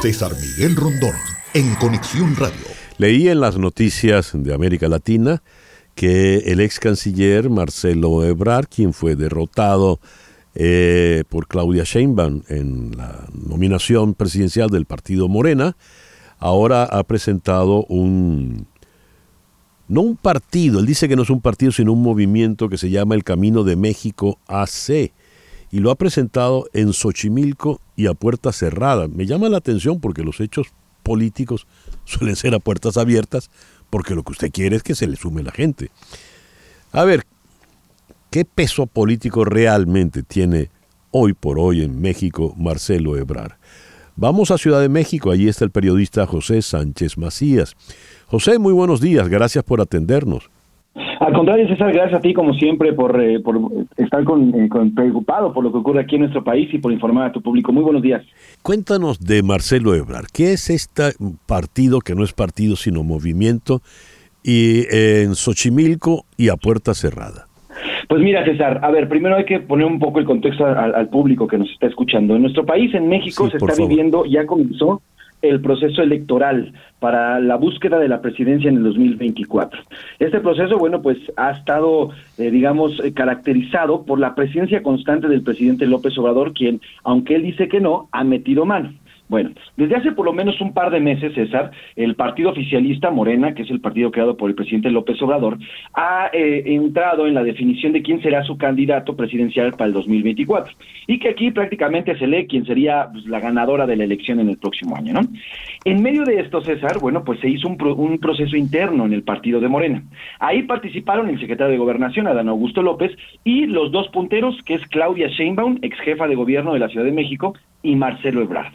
César Miguel Rondón, en Conexión Radio. Leí en las noticias de América Latina que el ex canciller Marcelo Ebrard, quien fue derrotado eh, por Claudia Sheinbaum en la nominación presidencial del partido Morena, ahora ha presentado un, no un partido, él dice que no es un partido, sino un movimiento que se llama el Camino de México AC, y lo ha presentado en Xochimilco y a puerta cerrada. Me llama la atención porque los hechos políticos suelen ser a puertas abiertas, porque lo que usted quiere es que se le sume la gente. A ver, ¿qué peso político realmente tiene hoy por hoy en México Marcelo Ebrar? Vamos a Ciudad de México, allí está el periodista José Sánchez Macías. José, muy buenos días, gracias por atendernos. Al contrario, César, gracias a ti, como siempre, por, eh, por estar eh, con, preocupado por lo que ocurre aquí en nuestro país y por informar a tu público. Muy buenos días. Cuéntanos de Marcelo Ebrard. ¿Qué es este partido que no es partido sino movimiento y eh, en Xochimilco y a puerta cerrada? Pues mira, César, a ver, primero hay que poner un poco el contexto al, público que nos está escuchando. En nuestro país, en México, se está viviendo, ya comenzó el proceso electoral para la búsqueda de la presidencia en el 2024. Este proceso, bueno, pues ha estado, eh, digamos, eh, caracterizado por la presencia constante del presidente López Obrador, quien, aunque él dice que no, ha metido mano. Bueno, desde hace por lo menos un par de meses, César, el partido oficialista Morena, que es el partido creado por el presidente López Obrador, ha eh, entrado en la definición de quién será su candidato presidencial para el 2024. Y que aquí prácticamente se lee quién sería pues, la ganadora de la elección en el próximo año, ¿no? En medio de esto, César, bueno, pues se hizo un, un proceso interno en el partido de Morena. Ahí participaron el secretario de Gobernación, Adán Augusto López, y los dos punteros, que es Claudia Sheinbaum, ex jefa de gobierno de la Ciudad de México, y Marcelo Ebrard.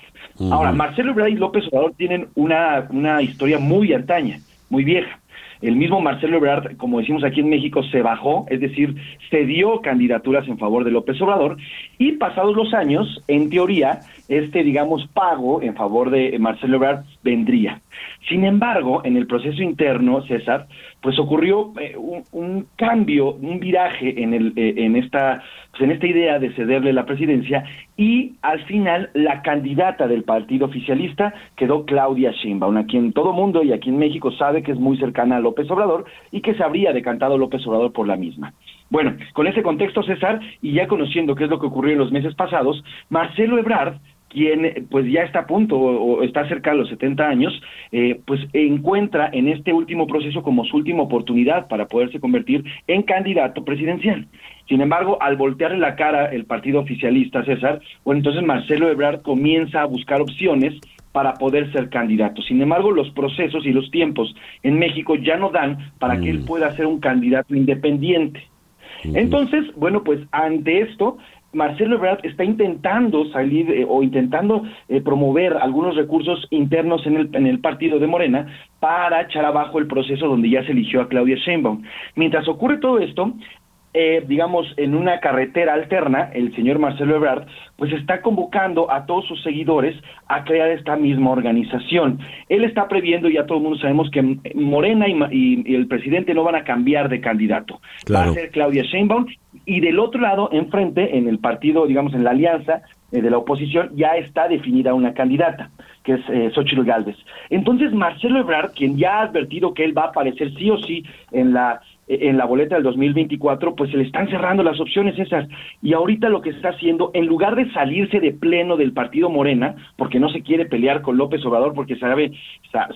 Ahora, Marcelo Ebrard y López Obrador tienen una, una historia muy antaña, muy vieja. El mismo Marcelo Ebrard, como decimos aquí en México, se bajó, es decir, cedió candidaturas en favor de López Obrador y pasados los años, en teoría, este, digamos, pago en favor de Marcelo Ebrard vendría. Sin embargo, en el proceso interno, César, pues ocurrió eh, un, cambio, un viraje en, el, eh, en, esta, pues en esta idea de cederle la presidencia y al final la candidata del partido oficialista quedó Claudia Sheinbaum, a quien todo mundo y aquí en México sabe que es muy cercana a López Obrador y que se habría decantado López Obrador por la misma. Bueno, con ese contexto, César, y ya conociendo qué es lo que ocurrió en los meses pasados, Marcelo Ebrard quien pues ya está a punto o, está cerca de los 70 años, eh, pues encuentra en este último proceso como su última oportunidad para poderse convertir en candidato presidencial. Sin embargo, al voltearle la cara el partido oficialista, César, bueno, entonces Marcelo Ebrard comienza a buscar opciones para poder ser candidato. Sin embargo, los procesos y los tiempos en México ya no dan para que él mm. pueda ser un candidato independiente. Entonces, bueno, pues ante esto, Marcelo Ebrard está intentando salir eh, o intentando eh, promover algunos recursos internos en el, en el partido de Morena para echar abajo el proceso donde ya se eligió a Claudia Sheinbaum. Mientras ocurre todo esto, eh, digamos, en una carretera alterna, el señor Marcelo Ebrard, pues está convocando a todos sus seguidores a crear esta misma organización. Él está previendo, ya todo el mundo sabemos que Morena y, el presidente no van a cambiar de candidato. Va a ser Claudia Sheinbaum y del otro lado, enfrente, en el partido, digamos, en la alianza eh, de la oposición, ya está definida una candidata, que es eh, Xochitl Galvez. Entonces, Marcelo Ebrard, quien ya ha advertido que él va a aparecer sí o sí en la en la boleta del 2024, pues se le están cerrando las opciones esas. Y ahorita lo que está haciendo, en lugar de salirse de pleno del partido Morena, porque no se quiere pelear con López Obrador, porque sabe,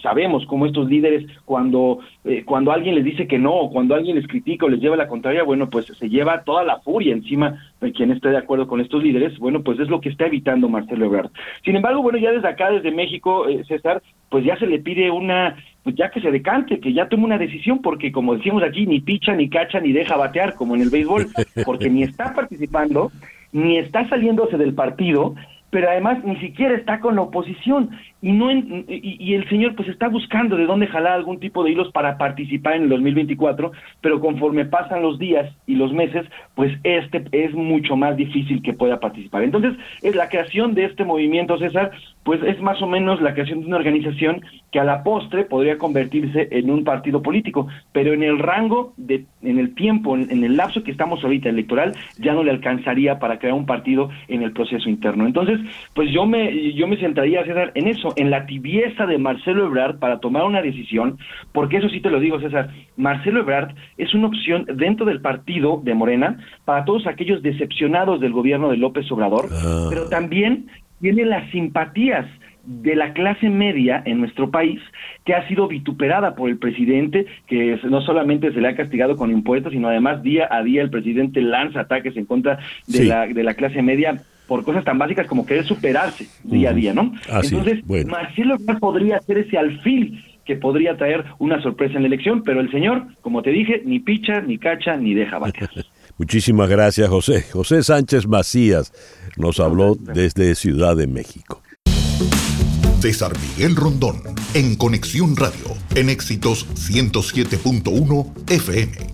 sabemos cómo estos líderes, cuando, eh, cuando alguien les dice que no, o cuando alguien les critica o les lleva la contraria, bueno, pues se lleva toda la furia encima de quien esté de acuerdo con estos líderes. Bueno, pues es lo que está evitando Marcelo Ebrard. Sin embargo, bueno, ya desde acá, desde México, eh, César, pues ya se le pide una pues ya que se decante, que ya tome una decisión, porque como decimos aquí, ni picha, ni cacha, ni deja batear, como en el béisbol, porque ni está participando, ni está saliéndose del partido, pero además ni siquiera está con la oposición y no y, el señor pues está buscando de dónde jalar algún tipo de hilos para participar en el 2024, pero conforme pasan los días y los meses, pues este es mucho más difícil que pueda participar. Entonces, es la creación de este movimiento César, pues es más o menos la creación de una organización que a la postre podría convertirse en un partido político, pero en el rango, de, en el tiempo, en, el lapso que estamos ahorita electoral, ya no le alcanzaría para crear un partido en el proceso interno. Entonces, pues yo me, yo me centraría, César, en eso, en la tibieza de Marcelo Ebrard para tomar una decisión, porque eso sí te lo digo, César, Marcelo Ebrard es una opción dentro del partido de Morena para todos aquellos decepcionados del gobierno de López Obrador, ah. pero también tiene las simpatías de la clase media en nuestro país que ha sido vituperada por el presidente, que no solamente se le ha castigado con impuestos, sino además día a día el presidente lanza ataques en contra de, la, de la clase media por cosas tan básicas como querer superarse día a día, ¿no? Entonces, Marcelo podría ser ese alfil que podría traer una sorpresa en la elección, pero el señor, como te dije, ni picha, ni cacha, ni deja vaca. Muchísimas gracias, José. José Sánchez Macías nos habló desde Ciudad de México. César Miguel Rondón, en Conexión Radio, en Éxitos 107.1 FM.